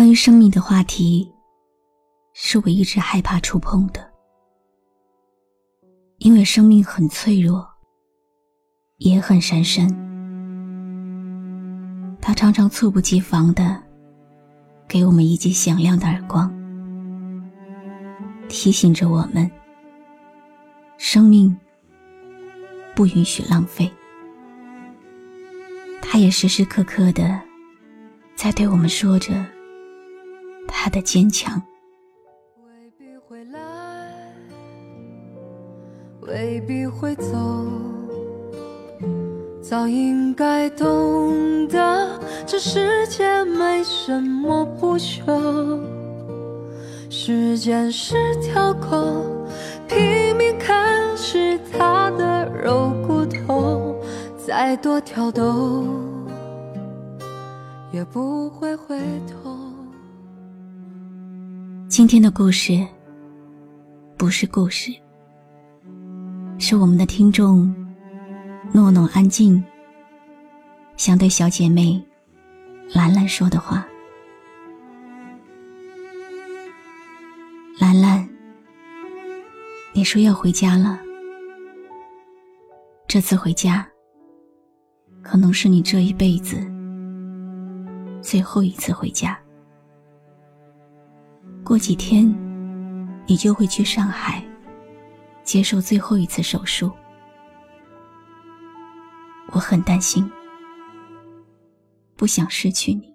关于生命的话题，是我一直害怕触碰的，因为生命很脆弱，也很神圣。它常常猝不及防的给我们一记响亮的耳光，提醒着我们：生命不允许浪费。它也时时刻刻的在对我们说着。他的坚强。未必会来未必会走早应该懂得这世界没什么不朽。时间是条狗拼命啃食它的肉骨头再多挑逗也不会回头。今天的故事不是故事，是我们的听众诺诺安静想对小姐妹兰兰说的话。兰兰，你说要回家了，这次回家可能是你这一辈子最后一次回家。过几天，你就会去上海接受最后一次手术。我很担心，不想失去你，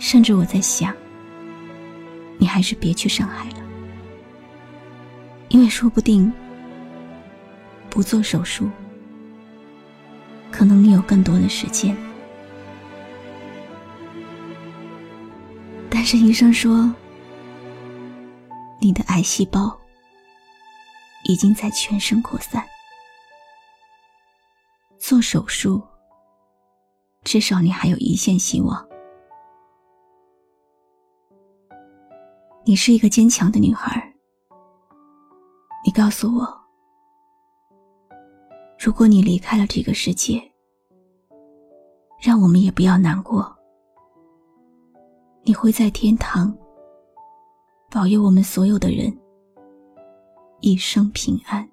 甚至我在想，你还是别去上海了，因为说不定不做手术，可能你有更多的时间。但是医生说，你的癌细胞已经在全身扩散，做手术至少你还有一线希望。你是一个坚强的女孩，你告诉我，如果你离开了这个世界，让我们也不要难过。你会在天堂保佑我们所有的人一生平安，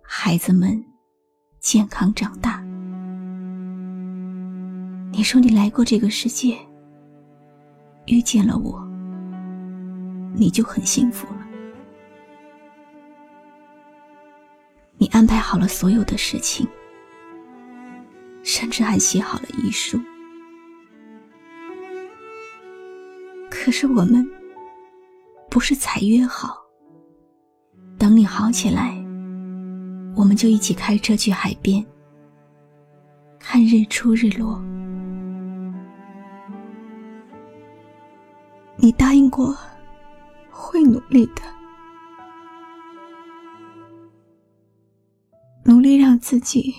孩子们健康长大。你说你来过这个世界，遇见了我，你就很幸福了。你安排好了所有的事情，甚至还写好了遗书。可是我们不是才约好，等你好起来，我们就一起开车去海边看日出日落。你答应过会努力的，努力让自己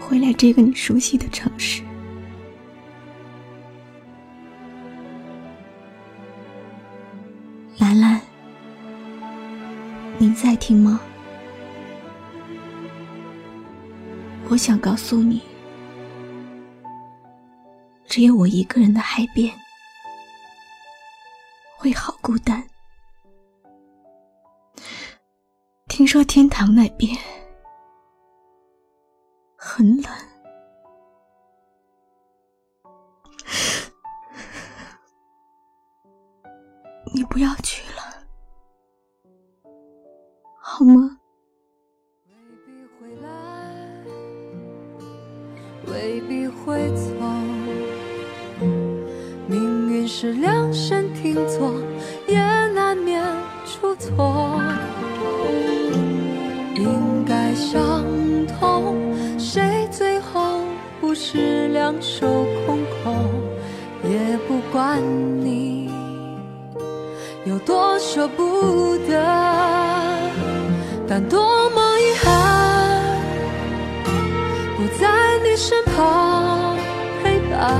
回来这个你熟悉的城市。我想告诉你，只有我一个人的海边会好孤单。听说天堂那边很冷。你不要去了，好吗？两手空空，也不管你有多舍不得，但多么遗憾，不在你身旁陪伴。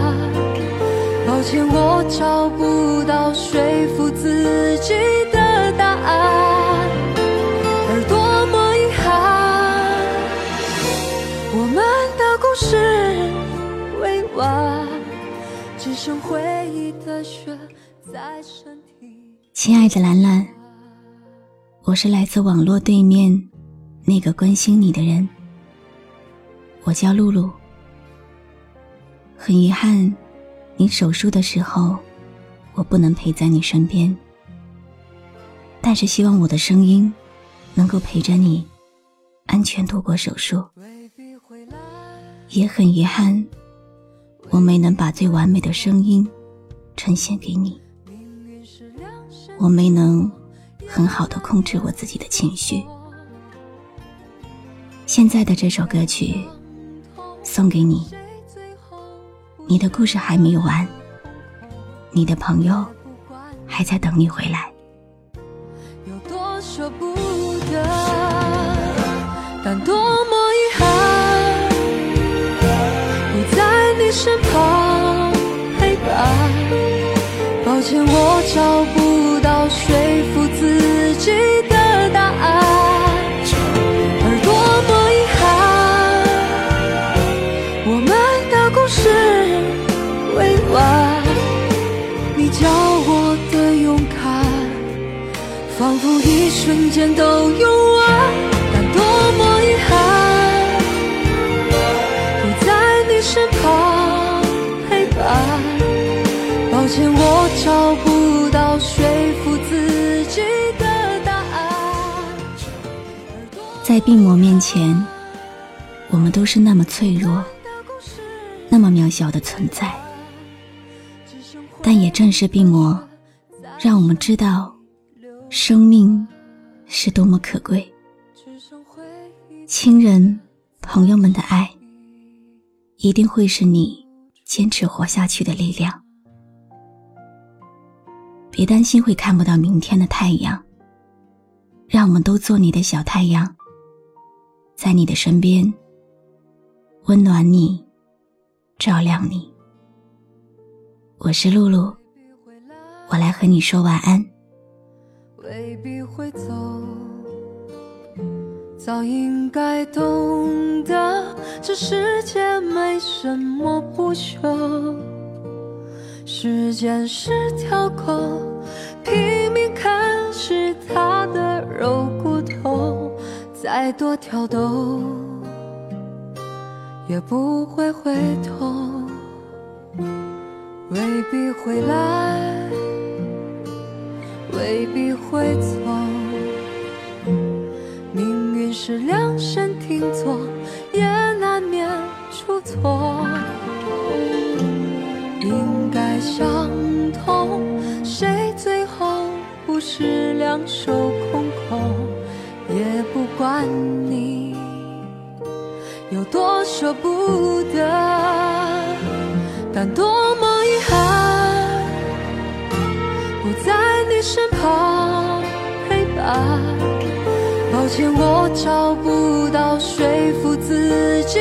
抱歉，我找不到说服自己的亲爱的兰兰，我是来自网络对面那个关心你的人，我叫露露。很遗憾，你手术的时候，我不能陪在你身边。但是希望我的声音，能够陪着你，安全度过手术。也很遗憾，我没能把最完美的声音呈现给你。我没能很好的控制我自己的情绪。现在的这首歌曲送给你，你的故事还没有完，你的朋友还在等你回来。有多舍不得，但多抱歉，我找不到说服自己的答案，而多么遗憾，我们的故事未完。你教我的勇敢。仿佛一瞬间都抱歉，我找不到说服自己的答案。在病魔面前，我们都是那么脆弱，那么渺小的存在。但也正是病魔，让我们知道。生命是多么可贵，亲人、朋友们的爱，一定会是你坚持活下去的力量。别担心会看不到明天的太阳，让我们都做你的小太阳，在你的身边，温暖你，照亮你。我是露露，我来和你说晚安。未必会走，早应该懂得，这世界没什么不朽。时间是条狗，再多挑逗也不会回头，未必会来。未必会走，命运是量身定做，也难免出错。应该相同，谁最后不是两手空？管你有多舍不得，但多么遗憾，不在你。身旁陪伴，抱歉，我找不到说服自己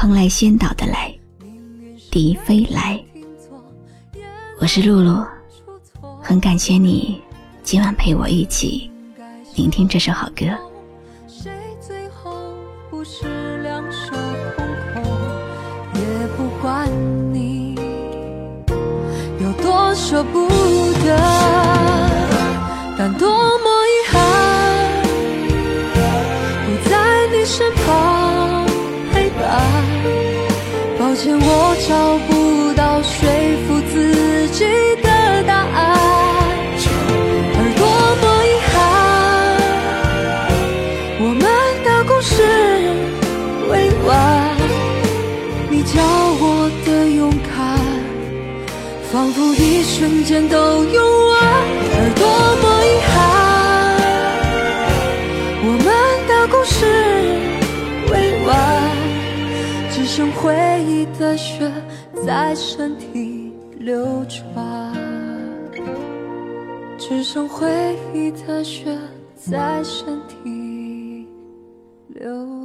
蓬莱仙岛的来，迪飞来。我是露露，很感谢你今晚陪我一起。聆听这首好歌。谁最后不是两手空空？也不管你有多。舍不得，但多我找不到说服自己的答案，而多么遗憾，我们的故事未完，你教我的勇敢。仿佛一瞬间都身体流转只剩回忆的血在身体流